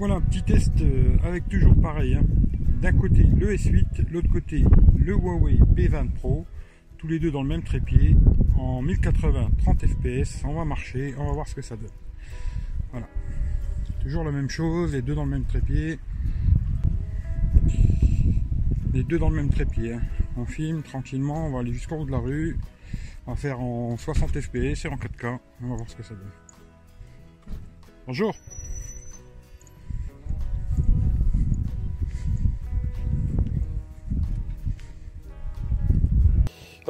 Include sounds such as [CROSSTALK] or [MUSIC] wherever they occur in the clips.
voilà un petit test euh, avec toujours pareil. hein. D'un côté le S8, l'autre côté le Huawei P20 Pro, tous les deux dans le même trépied, en 1080 30 fps. On va marcher, on va voir ce que ça donne. Voilà. Toujours la même chose, les deux dans le même trépied. Les deux dans le même trépied. hein. On filme tranquillement, on va aller jusqu'au bout de la rue. On va faire en 60 fps et en 4K. On va voir ce que ça donne. Bonjour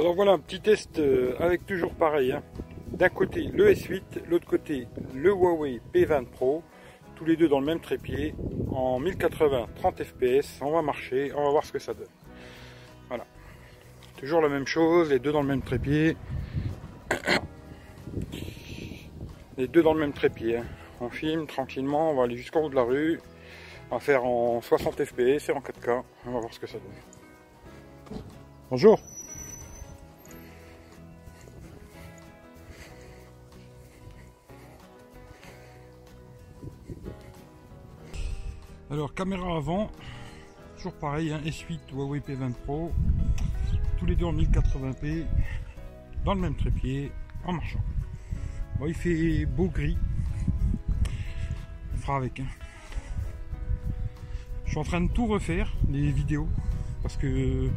Alors voilà un petit test euh, avec toujours pareil. hein. D'un côté le S8, l'autre côté le Huawei P20 Pro, tous les deux dans le même trépied, en 1080 30 fps. On va marcher, on va voir ce que ça donne. Voilà. Toujours la même chose, les deux dans le même trépied. [COUGHS] Les deux dans le même trépied. hein. On filme tranquillement, on va aller jusqu'au bout de la rue. On va faire en 60 fps et en 4K. On va voir ce que ça donne. Bonjour Alors caméra avant, toujours pareil, hein, S8 Huawei P20 Pro, tous les deux en 1080p, dans le même trépied, en marchant. Bon, il fait beau gris, on fera avec. hein. Je suis en train de tout refaire, les vidéos, parce que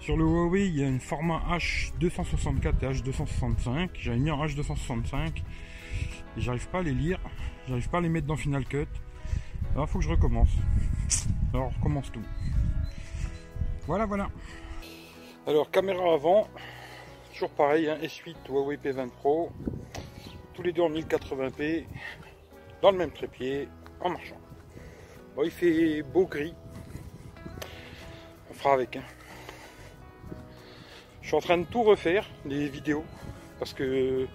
sur le Huawei il y a un format H264 et H265, j'avais mis en H265 et j'arrive pas à les lire, j'arrive pas à les mettre dans Final Cut. Alors faut que je recommence. Alors on recommence tout. Voilà voilà. Alors caméra avant, toujours pareil, hein, S8 Huawei P20 Pro, tous les deux en 1080p, dans le même trépied, en marchant. Bon il fait beau gris. On fera avec. hein. Je suis en train de tout refaire, les vidéos, parce que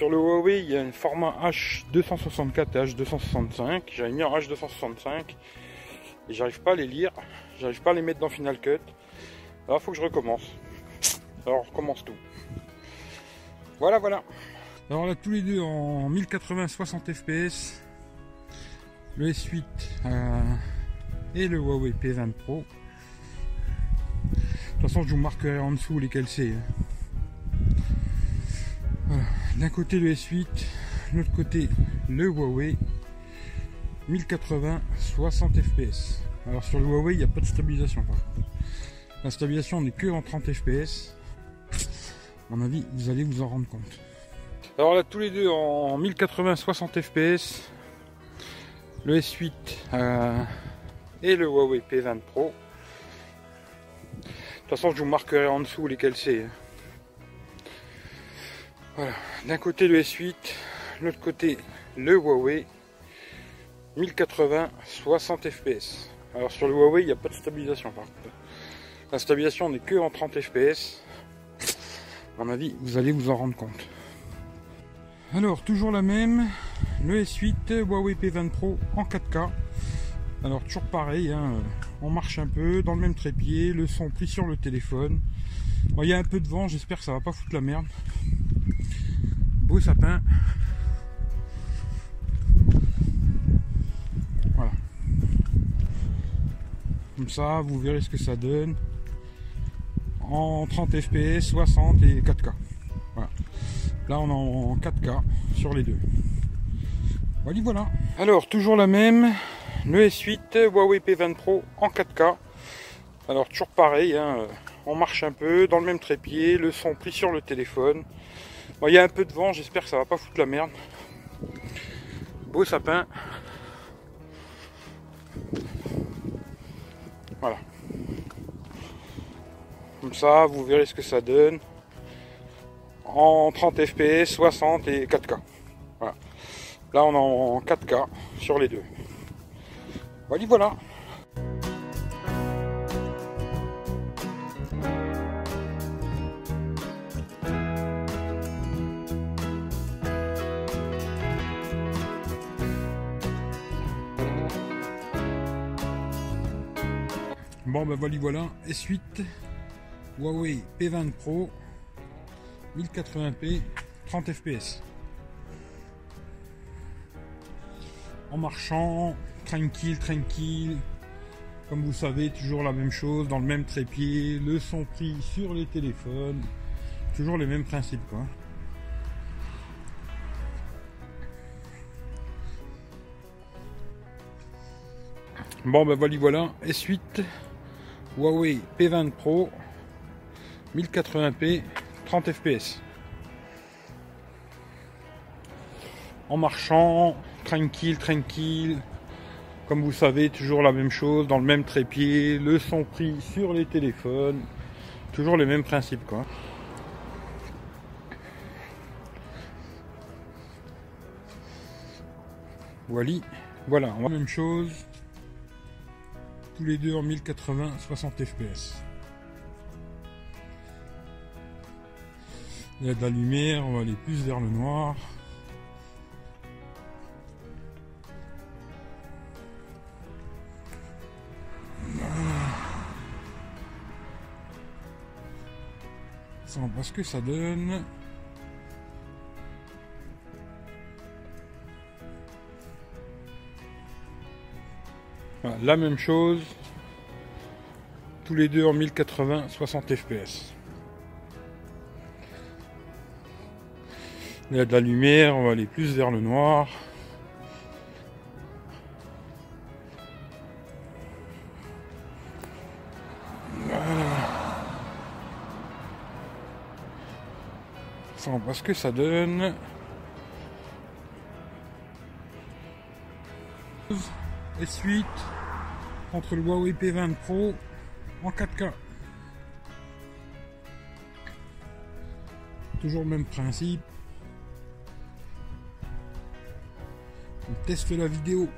sur le Huawei, il y a un format H264 et H265. J'avais mis en H265 et j'arrive pas à les lire, j'arrive pas à les mettre dans Final Cut. Alors faut que je recommence. Alors on recommence tout. Voilà, voilà. Alors là, tous les deux en 1080 60 fps. Le S8 euh, et le Huawei P20 Pro. De toute façon, je vous marquerai en dessous lesquels c'est. Hein. D'un côté le S8, de l'autre côté le Huawei 1080 60 fps. Alors sur le Huawei, il n'y a pas de stabilisation par contre. La stabilisation n'est que en 30 fps. À mon avis, vous allez vous en rendre compte. Alors là, tous les deux en 1080 60 fps. Le S8 euh, et le Huawei P20 Pro. De toute façon, je vous marquerai en dessous lesquels c'est. D'un côté le S8, de l'autre côté le Huawei 1080 60 fps. Alors sur le Huawei, il n'y a pas de stabilisation par contre. La stabilisation n'est que en 30 fps. À mon avis, vous allez vous en rendre compte. Alors, toujours la même, le S8 Huawei P20 Pro en 4K. Alors, toujours pareil, hein, on marche un peu dans le même trépied, le son pris sur le téléphone. Il y a un peu de vent, j'espère que ça va pas foutre la merde. Beau sapin. Voilà. Comme ça, vous verrez ce que ça donne. En 30 fps, 60 et 4K. Voilà. Là, on est en 4K sur les deux. Voilà, voilà. Alors, toujours la même. Le S8 Huawei P20 Pro en 4K. Alors, toujours pareil. hein, On marche un peu dans le même trépied. Le son pris sur le téléphone. Il y a un peu de vent. J'espère que ça va pas foutre la merde. Beau sapin. Voilà. Comme ça, vous verrez ce que ça donne. En 30 fps, 60 et 4K. Voilà. Là, on est en 4K sur les deux. Voilà, voilà. Bon ben voilà, voilà, S8 Huawei P20 Pro 1080p 30 fps en marchant tranquille, tranquille. Comme vous savez, toujours la même chose, dans le même trépied, le son pris sur les téléphones. Toujours les mêmes principes, quoi. Bon ben voilà, voilà. S8 Huawei P20 Pro 1080p 30 fps. En marchant, tranquille, tranquille. Comme vous savez, toujours la même chose, dans le même trépied, le son pris sur les téléphones. Toujours les mêmes principes quoi. Voilà, voilà, la même chose tous les deux en 1080 60 fps. Il y a de la lumière, on va aller plus vers le noir. Voit ce que ça donne. La même chose, tous les deux en 1080 60 fps. Il y a de la lumière, on va aller plus vers le noir. Voit ce que ça donne. S8 entre le Huawei P20 Pro en 4K. Toujours le même principe. On teste la vidéo.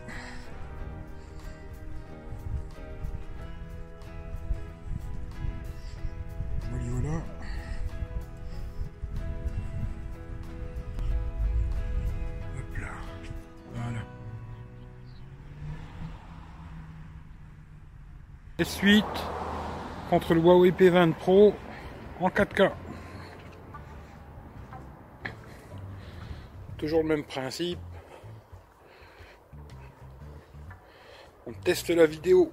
S8 contre le Huawei P20 Pro en 4K. Toujours le même principe. On teste la vidéo.